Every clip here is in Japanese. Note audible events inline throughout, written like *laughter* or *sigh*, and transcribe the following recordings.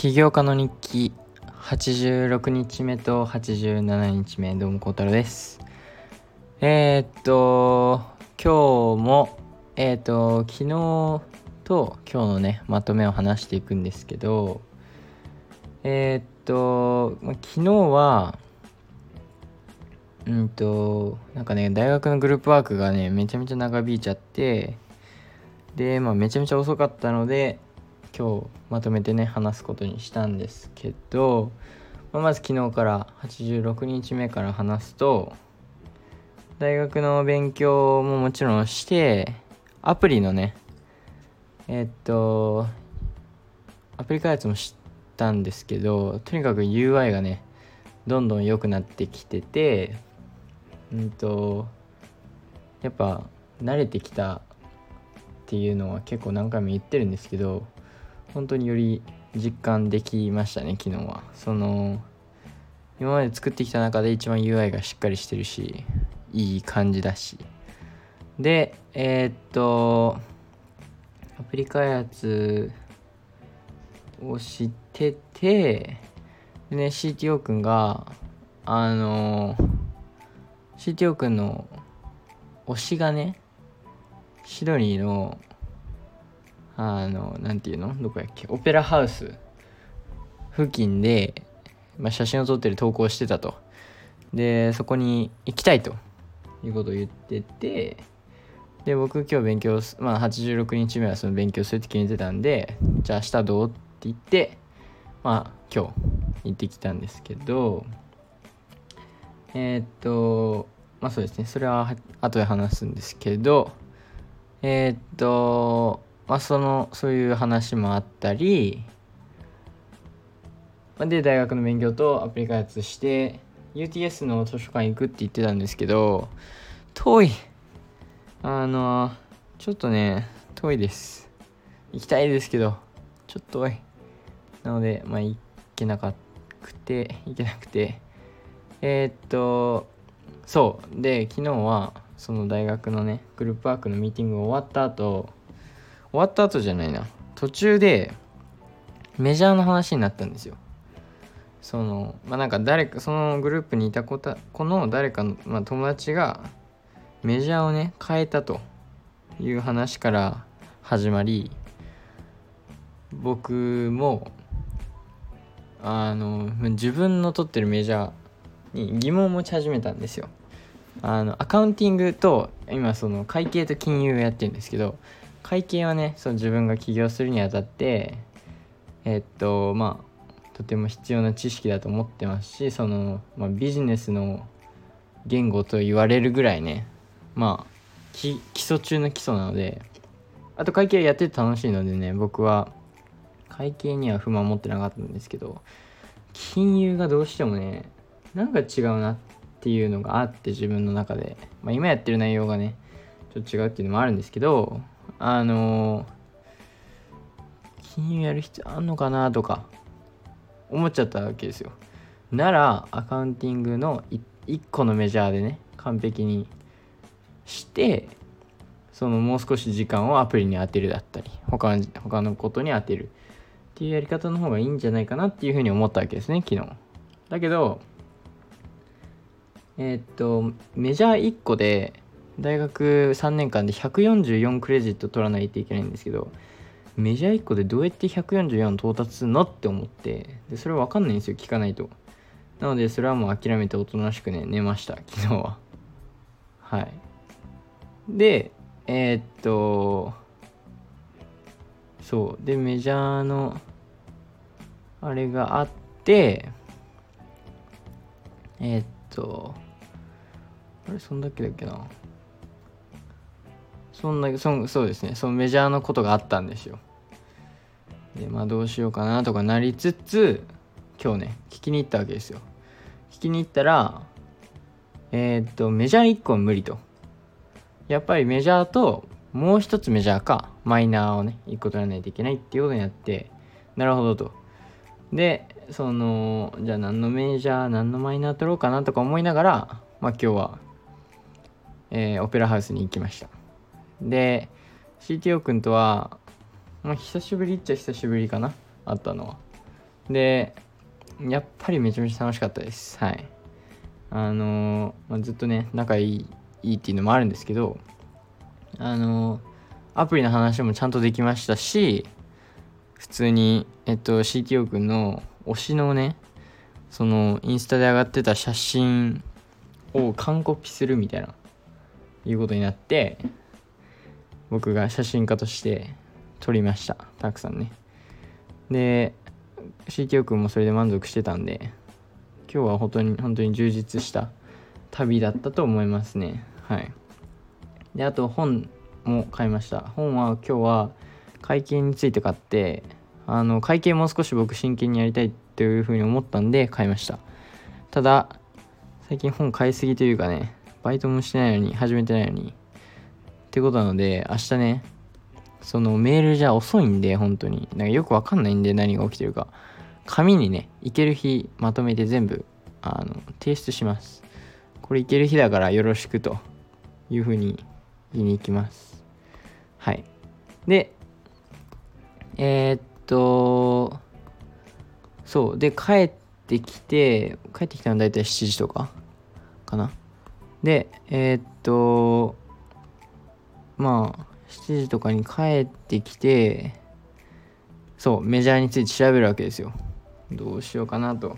起業家の日記。86日目と87日目どうも孝太郎です。えー、っと今日もえー、っと昨日と今日のねまとめを話していくんですけどえー、っと、昨日はうんとなんかね大学のグループワークがねめちゃめちゃ長引いちゃってでまあめちゃめちゃ遅かったので今日まとめてね話すことにしたんですけど、まあ、まず昨日から86日目から話すと大学の勉強ももちろんしてアプリのねえっとアプリ開発もしたんですけどとにかく UI がねどんどん良くなってきててうんとやっぱ慣れてきたっていうのは結構何回も言ってるんですけど本当により実感できましたね昨日は。その今まで作ってきた中で一番 UI がしっかりしてるしいい感じだし。でえー、っとアプリ開発をしててでね CTO 君があの CTO 君の推しがねシドニーのあのなんていうの？どこやっけ？オペラハウス。付近で、まあ、写真を撮ってる投稿してたと。でそこに行きたいと。いうことを言ってて。で僕今日勉強まあ86日目はその勉強するって決めてたんでじゃあ明日どう？って言ってまあ今日行ってきたんですけど。えー、っとまあそうですね。それは後で話すんですけど。えー、っとまあそのそういう話もあったりで大学の勉強とアプリ開発して UTS の図書館行くって言ってたんですけど遠い。あのちょっとね遠いです。行きたいですけどちょっと遠い。なのでまあ行けなくて行けなくて。えー、っとそう。で昨日はその大学のねグループワークのミーティングが終わった後終わった後じゃないな途中でメジャーの話になったんですよそのまあなんか誰かそのグループにいた子た子の誰かの、まあ、友達がメジャーをね変えたという話から始まり僕もあの自分の取ってるメジャーに疑問を持ち始めたんですよ。あのアカウンティングと今その会計と金融をやってるんですけど会計はねその自分が起業するにあたってえっとまあとても必要な知識だと思ってますしその、まあ、ビジネスの言語と言われるぐらいねまあ基礎中の基礎なのであと会計やってて楽しいのでね僕は会計には不満持ってなかったんですけど金融がどうしてもねなんか違うなっていうのがあって自分の中で、まあ、今やってる内容がねちょっと違うっていうのもあるんですけどあの金融やる必要あんのかなとか思っちゃったわけですよ。ならアカウンティングの1個のメジャーでね完璧にしてそのもう少し時間をアプリに当てるだったり他の他のことに当てるっていうやり方の方がいいんじゃないかなっていうふうに思ったわけですね昨日。だけどえー、っとメジャー1個で大学3年間で144クレジット取らないといけないんですけどメジャー1個でどうやって144到達するのって思ってでそれ分かんないんですよ聞かないと。なのでそれはもう諦めておとなしくね寝ました昨日は。はい。でえー、っとそう。でメジャーのあれがあってえー、っとあれそんだけだっけな。そんなそそうですね。そのメジャーのことがあったんですよ。でまあどうしようかなとかなりつつ今日ね聞きに行ったわけですよ。聞きに行ったらえー、っとメジャー1個は無理と。やっぱりメジャーともう一つメジャーか。マイナーをね1個取らないといけないっていうことになってなるほどと。でそのじゃあ何のメジャー何のマイナー取ろうかなとか思いながらまあ今日は、えー、オペラハウスに行きました。で CTO 君とは、まあ、久しぶりっちゃ久しぶりかなあったのは。でやっぱりめちゃめちゃ楽しかったです。はい。あのまあ、ずっとね仲いいいいっていうのもあるんですけどあのアプリの話もちゃんとできましたし普通にえっと CTO 君の推しのねそのインスタで上がってた写真を完コピするみたいないうことになって僕が写真家として撮りました。たくさんね。で CTO 君もそれで満足してたんで今日は本当に本当に充実した旅だったと思いますね。はい。であと本も買いました。本は今日は会計について買ってあの会計もう少し僕真剣にやりたいというふうに思ったんで買いました。ただ最近本買いすぎというかねバイトもしてないのに始めてないのにってことなので明日ねそのメールじゃ遅いんで本当に。なんかよくわかんないんで何が起きてるか。紙にね行ける日まとめて全部あの提出します。これ行ける日だからよろしくと。いうふうに言いに行きます。はい。でえー、っとそう。で帰ってきて帰ってきたの大体7時とかかな。でえー、っとまあ7時とかに帰ってきてそうメジャーについて調べるわけですよ。どうしようかなと。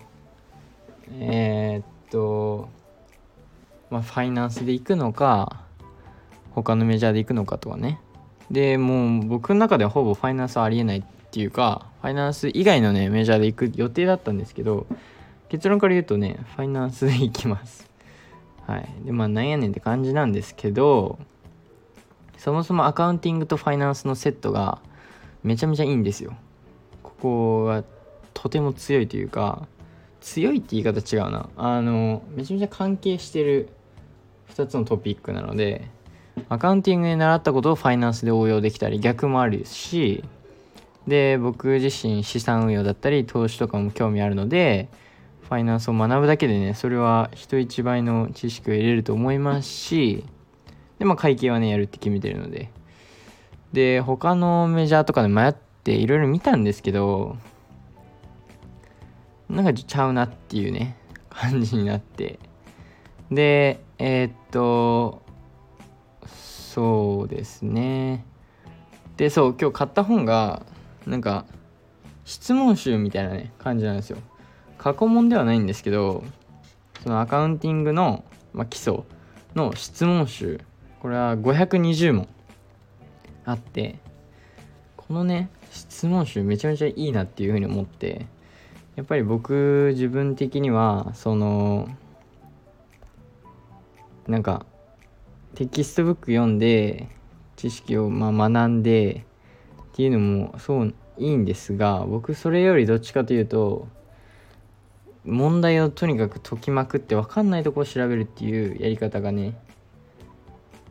えー、っとまあファイナンスで行くのか他のメジャーで行くのかとかね。でもう僕の中ではほぼファイナンスはありえないっていうかファイナンス以外のねメジャーで行く予定だったんですけど結論から言うとねファイナンスで行きます。はい。でまあなんやねんって感じなんですけどそもそもアカウンティングとファイナンスのセットがめちゃめちゃいいんですよ。ここがとても強いというか強いって言い方違うな。あのめちゃめちゃ関係してる2つのトピックなのでアカウンティングで習ったことをファイナンスで応用できたり逆もあるしで僕自身資産運用だったり投資とかも興味あるのでファイナンスを学ぶだけでねそれは人一倍の知識を得れると思いますしでまあ会計はねやるって決めてるので。で他のメジャーとかで迷っていろいろ見たんですけどなんかちゃうなっていうね感じになって。でえー、っとそうですね。でそう今日買った本がなんか質問集みたいなね感じなんですよ。過去問ではないんですけどそのアカウンティングの、まあ、基礎の質問集これは520問あってこのね質問集めちゃめちゃいいなっていうふうに思ってやっぱり僕自分的にはそのなんかテキストブック読んで知識をまあ学んでっていうのもそういいんですが僕それよりどっちかというと問題をとにかく解きまくって分かんないとこを調べるっていうやり方がね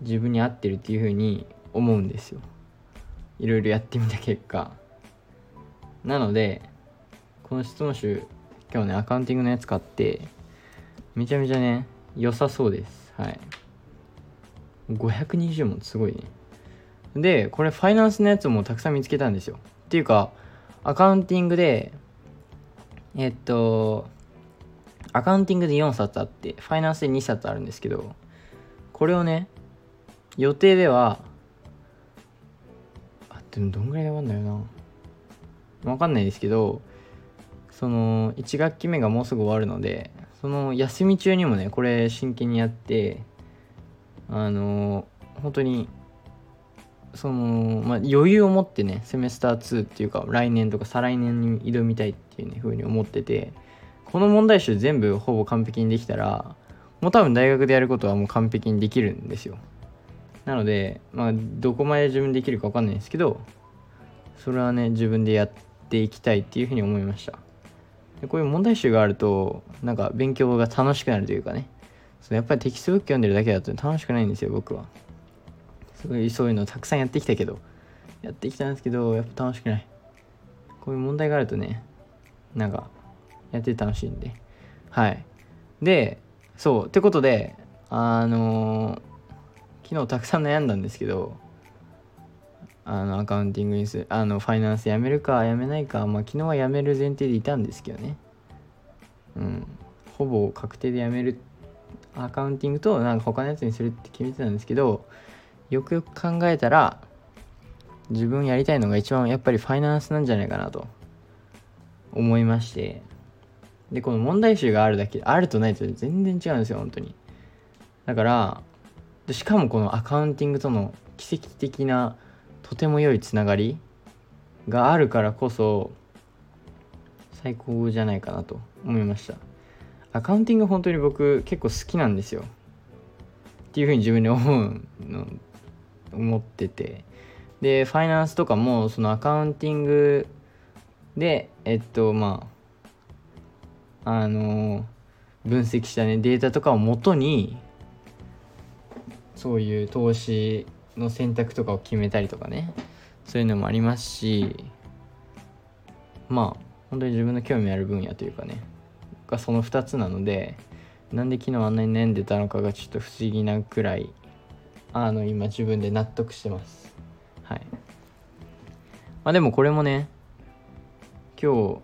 自分に合ってるっていうふうに思うんですよ。いろいろやってみた結果。なのでこの質問集今日ねアカウンティングのやつ買ってめちゃめちゃね良さそうです。はい。520問すごいね。でこれファイナンスのやつもたくさん見つけたんですよ。っていうかアカウンティングでえっとアカウンティングで4冊あってファイナンスで2冊あるんですけどこれをね予定ではあでもどんぐらいで終わるんだよな。わかんないですけどその1学期目がもうすぐ終わるのでその休み中にもねこれ真剣にやってあの本当にその、まあ、余裕を持ってねセメスター2っていうか来年とか再来年に挑みたいっていうね風に思っててこの問題集全部ほぼ完璧にできたらもう多分大学でやることはもう完璧にできるんですよ。なのでまあどこまで自分できるか分かんないですけどそれはね自分でやっていきたいっていうふうに思いました。でこういう問題集があるとなんか勉強が楽しくなるというかね。そやっぱりテキストブック読んでるだけだと楽しくないんですよ僕は。すごいそういうのたくさんやってきたけど。やってきたんですけどやっぱ楽しくない。こういう問題があるとねなんかやって楽しいんで。はい。でそうってことであのー、昨日たくさん悩んだんですけどあのアカウンティングにするあのファイナンスやめるかやめないかまあ昨日はやめる前提でいたんですけどね。うん。ほぼ確定でやめるアカウンティングとなんか他のやつにするって決めてたんですけどよくよく考えたら自分やりたいのが一番やっぱりファイナンスなんじゃないかなと思いまして。でこの問題集があるだけあるとないと全然違うんですよ本当に。だからしかもこのアカウンティングとの奇跡的なとても良いつながりがあるからこそ最高じゃないかなと思いました。アカウンティング本当に僕結構好きなんですよ。っていうふうに自分で思うの思ってて。でファイナンスとかもそのアカウンティングでえっとまああの分析したねデータとかをもとにそういう投資の選択とかを決めたりとかね。そういうのもありますしまあ本当に自分の興味ある分野というかね。がその2つなのでなんで昨日あんなに悩んでたのかがちょっと不思議なくらいあの今自分で納得してます。はい。まあでもこれもね今日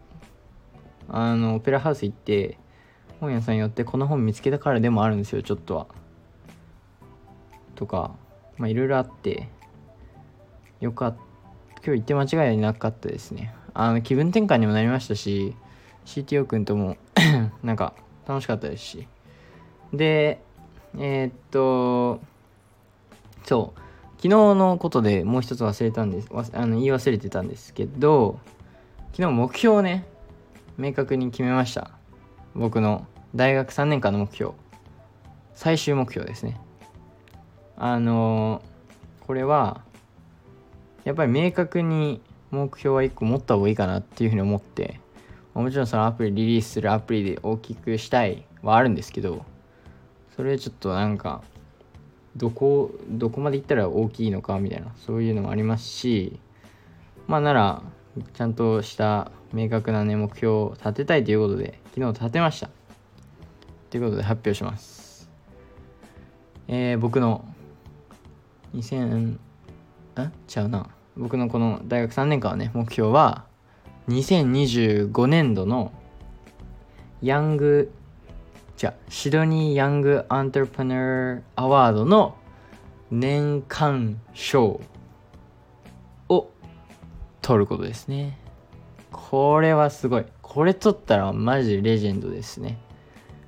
あのオペラハウス行って本屋さん寄ってこの本見つけたからでもあるんですよちょっとは。とかいろいろあってよかった今日行って間違いなかったですね。あの気分転換にもなりましたし CTO 君とも *coughs* なんか楽しかったですし。でえー、っとそう昨日のことでもう一つ忘れたんです。あの言い忘れてたんですけど昨日目標をね明確に決めました。僕の大学3年間の目標。最終目標ですね。あのこれはやっぱり明確に目標は1個持った方がいいかなっていうふうに思ってもちろんそのアプリリリースするアプリで大きくしたいはあるんですけどそれちょっとなんかどこどこまでいったら大きいのかみたいなそういうのもありますしまあならちゃんとした明確なね目標を立てたいということで昨日立てました。ということで発表します。えー、僕の2000あちゃうな。僕のこの大学3年間はね目標は2025年度のヤングじゃシドニー・ヤング・アントレプナー・アワードの年間賞を取ることですね。これはすごい。これ取ったらマジレジェンドですね。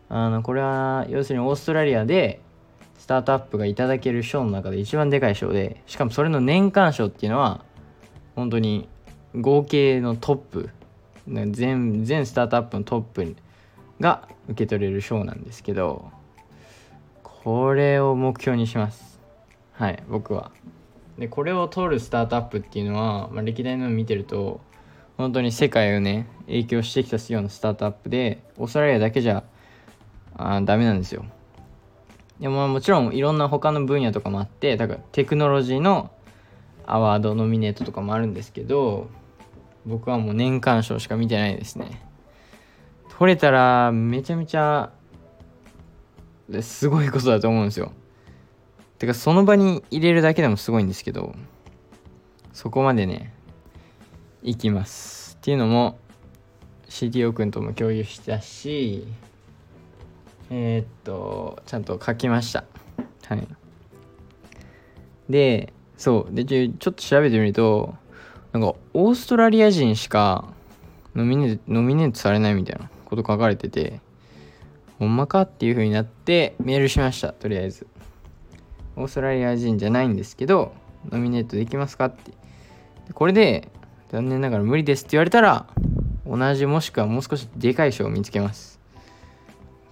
あのこれは要するにオーストラリアでスタートアップがいただける賞の中で一番でかい賞でしかもそれの年間賞っていうのは本当に合計のトップ全全スタートアップのトップが受け取れる賞なんですけどこれを目標にします。はい僕は。でこれを取るスタートアップっていうのは、まあ、歴代の見てると本当に世界をね影響してきたようなスタートアップでオーストラリアだけじゃあダメなんですよ。でももちろんいろんな他の分野とかもあってだからテクノロジーのアワードノミネートとかもあるんですけど僕はもう年間賞しか見てないですね。取れたらめちゃめちゃすごいことだと思うんですよ。てかその場に入れるだけでもすごいんですけどそこまでねいきます。っていうのも CTO 君とも共有したしえー、っとちゃんと書きました。はい。でそう。でちょっと調べてみるとなんかオーストラリア人しかノミネノミネートされないみたいなこと書かれててほんまかっていう風になってメールしましたとりあえず。オーストラリア人じゃないんですけどノミネートできますかって。これで残念ながら無理ですって言われたら同じもしくはもう少しでかい賞を見つけます。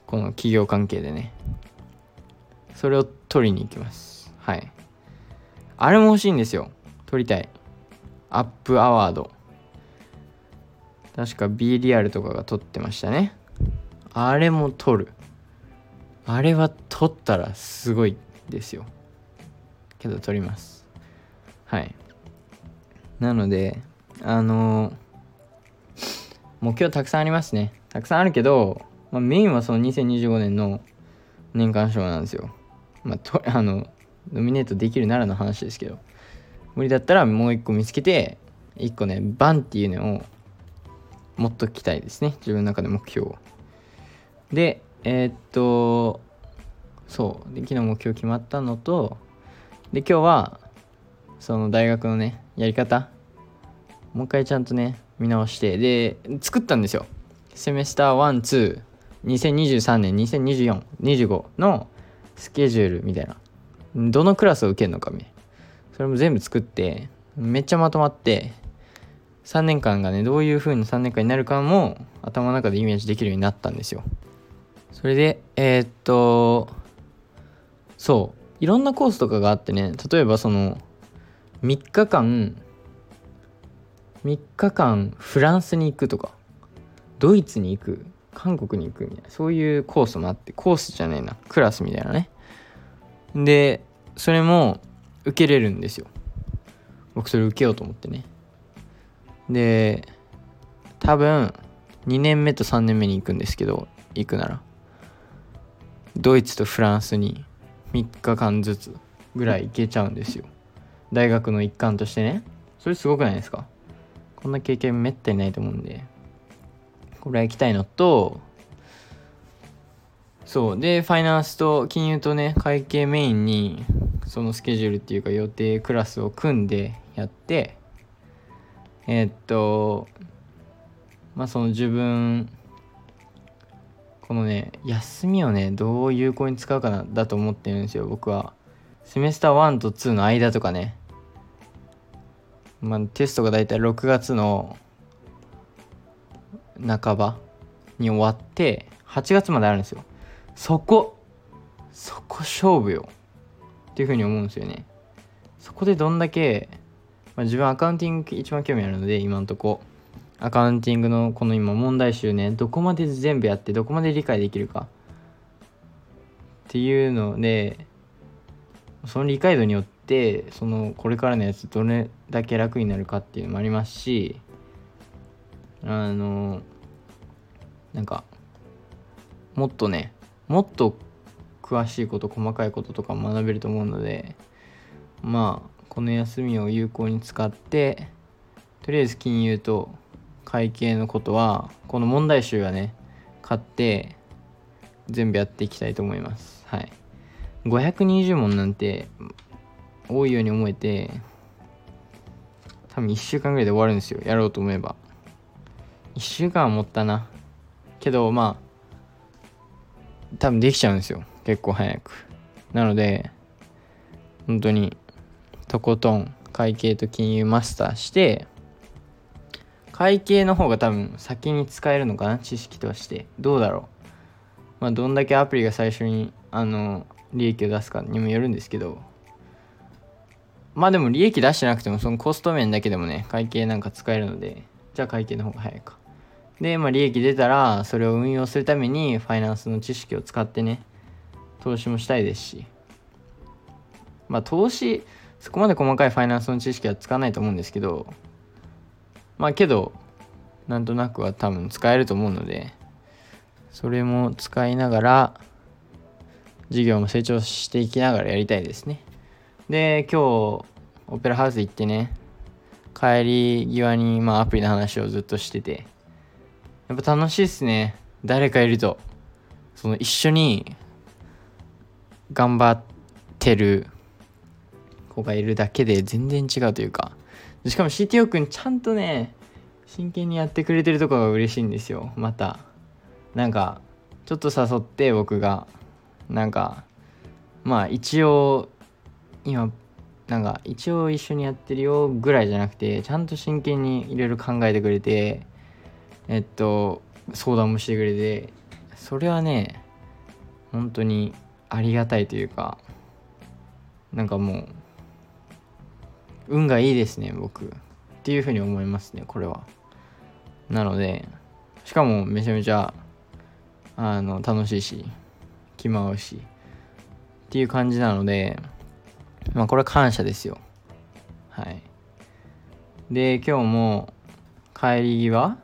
この企業関係でね。それを取りに行きます。はい。あれも欲しいんですよ。取りたい。アップアワード。確か B リアルとかが取ってましたね。あれも取る。あれは取ったらすごいですよ。けど取ります。はい。なのであのー、目標たくさんありますね。たくさんあるけど、まあ、メインはその2025年の年間賞なんですよ。まあと *laughs* あのノミネートできるならの話ですけど。無理だったらもう一個見つけて一個ねバンっていうのを持っときたいですね。自分の中で目標を。でえー、っとそう。で昨日目標決まったのとで今日はその大学のねやり方もう一回ちゃんとね見直して。で作ったんですよ。セメスター。2023年202425のスケジュールみたいな。どのクラスを受けるのかみたいな。それも全部作ってめっちゃまとまって3年間がねどういう風に3年間になるかも頭の中でイメージできるようになったんですよ。それでえー、っとそう。いろんなコースとかがあってね例えばその3日間3日間フランスに行くとかドイツに行く韓国に行くみたいな。そういうコースもあってコースじゃないな。クラスみたいなね。でそれも受けれるんですよ。僕それ受けようと思ってね。で多分2年目と3年目に行くんですけど行くなら。ドイツとフランスに3日間ずつぐらい行けちゃうんですよ。大学の一環としてね。それすごくないですか？こんな経験めったにないと思うんで。これは行きたいのとそうでファイナンスと金融とね会計メインにそのスケジュールっていうか予定クラスを組んでやってえー、っとまあその自分このね休みをねどう有効に使うかなだと思ってるんですよ僕は。セメスター1と2の間とかね。まあテストが大体6月の半ばに終わって8月まであるんですよ。そこそこ勝負よ。っていうふうに思うんですよね。そこでどんだけ、まあ、自分アカウンティング一番興味あるので今んとこ。アカウンティングのこの今問題集ね。どこまで全部やってどこまで理解できるか。っていうのでその理解度によってそのこれからのやつどれだけ楽になるかっていうのもありますしあのなんかもっとねもっと詳しいこと細かいこととか学べると思うのでまあこの休みを有効に使ってとりあえず金融と会計のことはこの問題集はね買って全部やっていきたいと思います。はい。520問なんて多いように思えて多分1週間ぐらいで終わるんですよ。やろうと思えば。1週間は持ったな。けどまあ多分できちゃうんですよ。結構早く。なので本当にとことん会計と金融マスターして会計の方が多分先に使えるのかな？知識として。どうだろう。まあどんだけアプリが最初にあの利益を出すかにもよるんですけど。まあでも利益出してなくてもそのコスト面だけでもね会計なんか使えるのでじゃあ会計の方が早いか。でまあ利益出たらそれを運用するためにファイナンスの知識を使ってね投資もしたいですし。まあ投資そこまで細かいファイナンスの知識は使わないと思うんですけどまあけどなんとなくは多分使えると思うのでそれも使いながら事業も成長していきながらやりたいですね。で今日オペラハウス行ってね帰り際にまあアプリの話をずっとしててやっぱ楽しいっすね。誰かいると。その一緒に頑張ってる子がいるだけで全然違うというか。しかも CTO くんちゃんとね真剣にやってくれてるとこが嬉しいんですよ。また。なんかちょっと誘って僕が。なんかまあ一応今なんか一応一緒にやってるよぐらいじゃなくてちゃんと真剣にいろいろ考えてくれてえっと相談もしてくれてそれはね本当にありがたいというかなんかもう運がいいですね僕。っていうふうに思いますねこれは。なのでしかもめちゃめちゃあの楽しいし気も合うしっていう感じなのでまあこれは感謝ですよ。はい。で今日も帰り際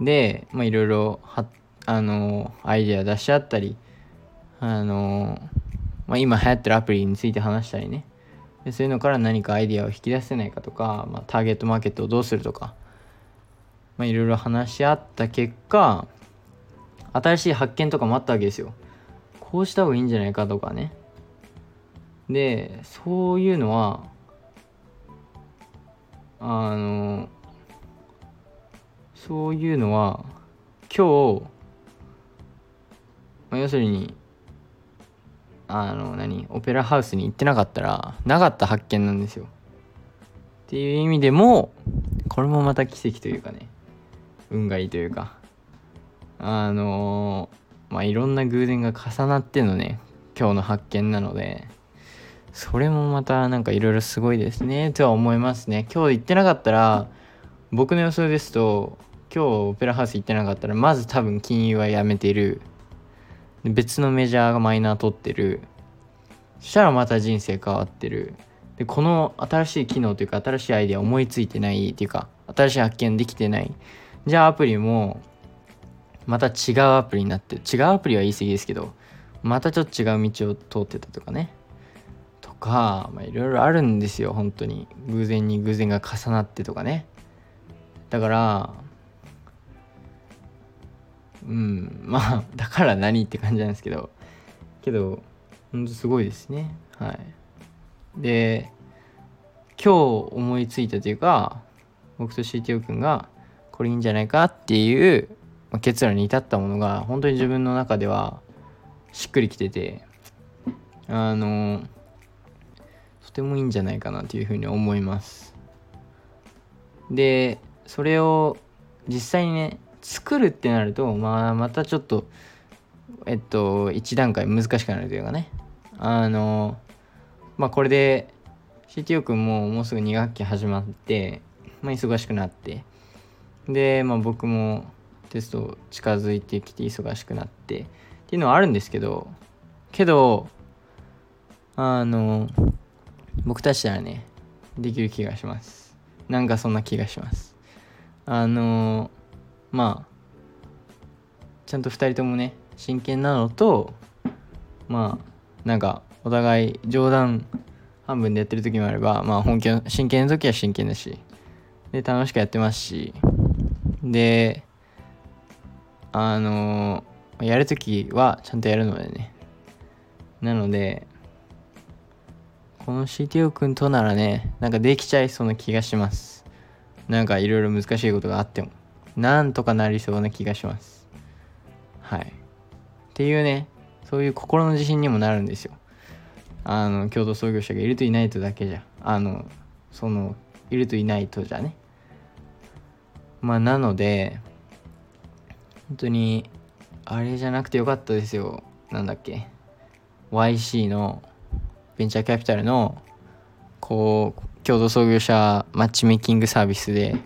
でまあいろいろあのアイデア出し合ったりあのまあ今流行ってるアプリについて話したりね。でそういうのから何かアイデアを引き出せないかとか、まあ、ターゲットマーケットをどうするとか、まあ、いろいろ話し合った結果新しい発見とかもあったわけですよ。こうした方がいいんじゃないかとかね。でそういうのはあのそういうのは今日、まあ、要するにあの何オペラハウスに行ってなかったらなかった発見なんですよ。っていう意味でもこれもまた奇跡というかね運がいいというかあのまあいろんな偶然が重なってのね今日の発見なのでそれもまたなんかいろいろすごいですねとは思いますね。今日行ってなかったら僕の予想ですと今日オペラハウス行ってなかったらまず多分金融はやめてる。別のメジャーがマイナー取ってる。そしたらまた人生変わってる。でこの新しい機能というか新しいアイデア思いついてないっていうか新しい発見できてない。じゃあアプリもまた違うアプリになって違うアプリは言い過ぎですけどまたちょっと違う道を通ってたとかね。とかいろいろあるんですよ本当に。偶然に偶然が重なってとかね。だからうん。まあだから何って感じなんですけど。けどほんとすごいですね。はい。で今日思いついたというか僕と CTO 君がこれいいんじゃないかっていう結論に至ったものが本当に自分の中ではしっくりきててあのとてもいいんじゃないかなというふうに思います。でそれを実際にね作るってなると、まあ、またちょっと、えっと、一段階難しくなるというかね。あの、まあ、これで、CTO 君ももうすぐ2学期始まって、まあ、忙しくなって、で、まあ、僕もテスト近づいてきて忙しくなってっていうのはあるんですけど、けど、あの、僕たちならね、できる気がします。なんかそんな気がします。あの、まあちゃんと2人ともね真剣なのとまあなんかお互い冗談半分でやってる時もあればまあ本気の真剣な時は真剣だしで楽しくやってますしであのやる時はちゃんとやるのでね。なのでこの CTO 君とならねなんかできちゃいそうな気がします。なんかいろいろ難しいことがあっても。なんとかなりそうな気がします。はい。っていうね、そういう心の自信にもなるんですよ。あの、共同創業者がいるといないとだけじゃ。あの、その、いるといないとじゃね。まあ、なので、本当に、あれじゃなくてよかったですよ。なんだっけ。YC の、ベンチャーキャピタルの、こう、共同創業者マッチメイキングサービスで、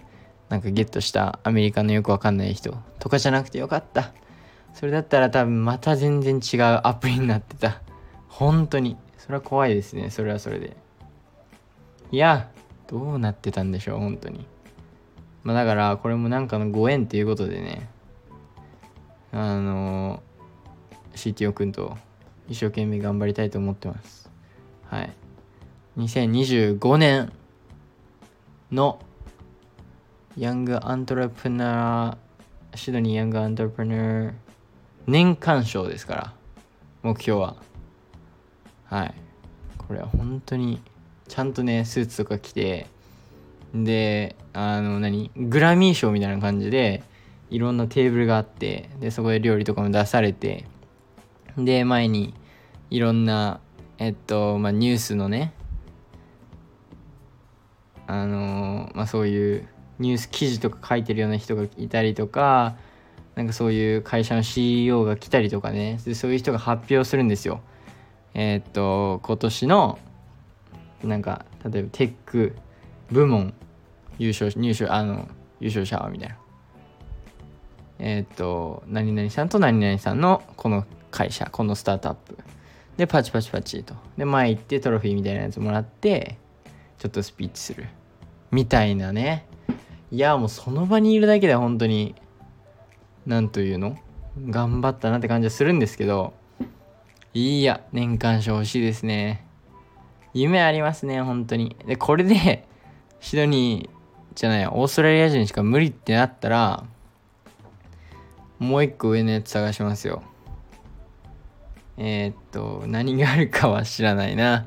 なんかゲットしたアメリカのよくわかんない人とかじゃなくてよかった。それだったら多分また全然違うアプリになってた。本当に。それは怖いですね。それはそれで。いやどうなってたんでしょう本当に。まあだからこれもなんかのご縁っていうことでね。あの CTO 君と一生懸命頑張りたいと思ってます。はい。2025年のヤングアントレプナー、シドニーヤングアントレプナー年間賞ですから、目標は。はい。これは本当に、ちゃんとね、スーツとか着て、で、あの何、グラミー賞みたいな感じで、いろんなテーブルがあって、で、そこで料理とかも出されて、で、前に、いろんな、えっと、まあ、ニュースのね、あのまあ、そういうニュース記事とか書いてるような人がいたりとかなんかそういう会社の CEO が来たりとかね。そういう人が発表するんですよ。えー、っと今年のなんか例えばテック部門優勝入賞あの優勝者はみたいな。えー、っと何々さんと何々さんのこの会社このスタートアップ。でパチパチパチと。で前行ってトロフィーみたいなやつもらってちょっとスピーチする。みたいなね。いやもうその場にいるだけで本当に何というの？頑張ったなって感じはするんですけどいや年間賞欲しいですね夢ありますね、本当に。で、これで、シドニーじゃないオーストラリア人しか無理ってなったら、もう一個上のやつ探しますよ。えー、っと、何があるかは知らないな。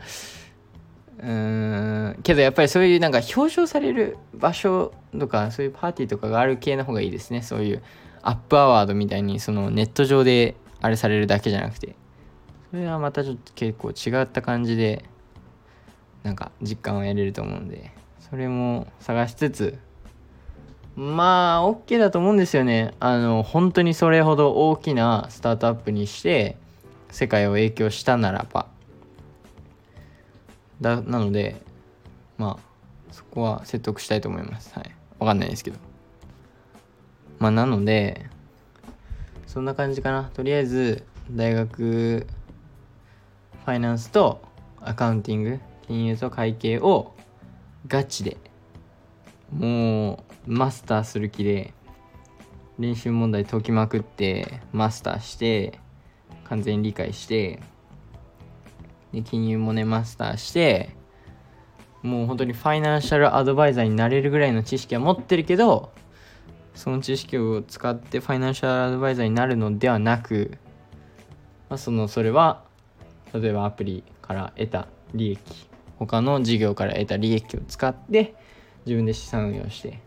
うん、けどやっぱりそういうなんか表彰される場所とか、そういうパーティーとかがある系の方がいいですね。そういうアップアワードみたいに、そのネット上であれされるだけじゃなくて。それはまたちょっと結構違った感じで、なんか実感を得れると思うんで、それも探しつつ、まあ、OK だと思うんですよね。あの、本当にそれほど大きなスタートアップにして、世界を影響したならば。だ、なので、まあ、そこは説得したいと思います。はい。わかんないですけど。まあ、なので、そんな感じかな。とりあえず、大学、ファイナンスとアカウンティング、金融と会計をガチでもうマスターする気で練習問題解きまくってマスターして完全に理解してで金融もねマスターしてもう本当にファイナンシャルアドバイザーになれるぐらいの知識は持ってるけどその知識を使ってファイナンシャルアドバイザーになるのではなく、まあ、そのそれは例えばアプリから得た利益他の事業から得た利益を使って自分で資産運用して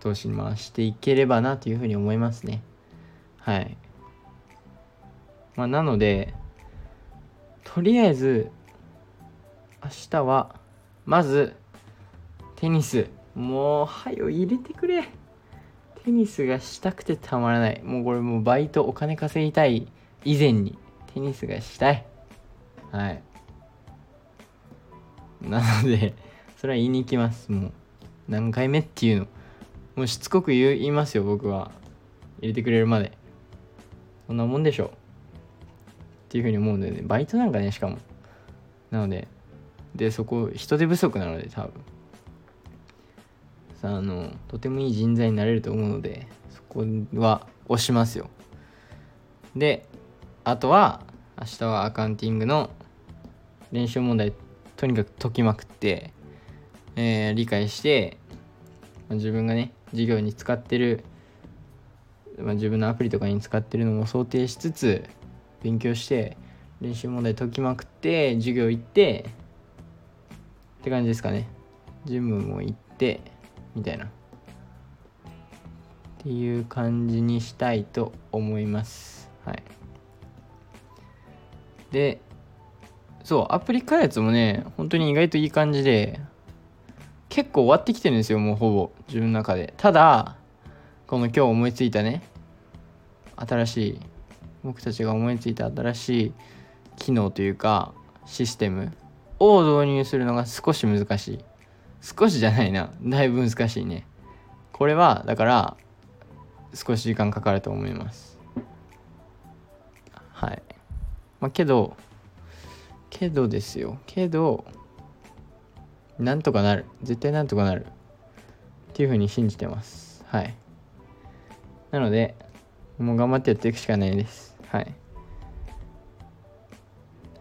投資に回していければなというふうに思いますね。はい。まあなのでとりあえず明日はまずテニス。もうはよ入れてくれ。テニスがしたくてたまらない。もうこれもうバイトお金稼ぎたい以前にテニスがしたい。はい。なのでそれは言いに行きます。もう何回目っていうの。もうしつこく言いますよ僕は。入れてくれるまで。そんなもんでしょう。っていうふうに思うんでねバイトなんかねしかも。なのででそこ人手不足なので多分。さあのとてもいい人材になれると思うのでそこは押しますよ。であとは明日はアカウンティングの練習問題とにかく解きまくってえー、理解して、まあ、自分がね授業に使ってる、まあ、自分のアプリとかに使ってるのも想定しつつ勉強して練習問題解きまくって授業行ってって感じですかね。ジムも行ってみたいな。っていう感じにしたいと思います。はい。でそうアプリ開発もね本当に意外といい感じで結構終わってきてるんですよもうほぼ。自分の中で。ただこの今日思いついたね新しい僕たちが思いついた新しい機能というかシステムを導入するのが少し難しい。少しじゃないな。だいぶ難しいね。これはだから少し時間かかると思います。はい。まあけどけどですよ。けどなんとかなる。絶対なんとかなる。っていうふうに信じてます。はい。なのでもう頑張ってやっていくしかないです。はい。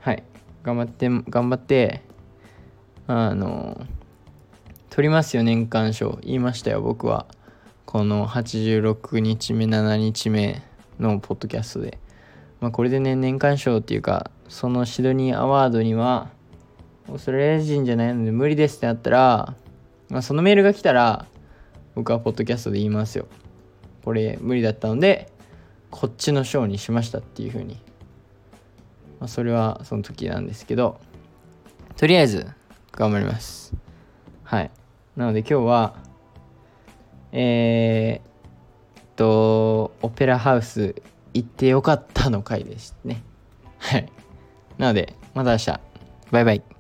はい。頑張って頑張ってあの取りますよ年間賞。言いましたよ僕は。この86日目7日目のポッドキャストで。まあこれでね年間賞っていうかそのシドニーアワードにはオーストラリア人じゃないので無理ですってなったら、まあ、そのメールが来たら僕はポッドキャストで言いますよ。これ無理だったのでこっちの章にしましたっていうふうに、まあ、それはその時なんですけどとりあえず頑張ります。はい。なので今日はえー、っとオペラハウス行ってよかったの回ですね。はい。なのでまた明日。バイバイ。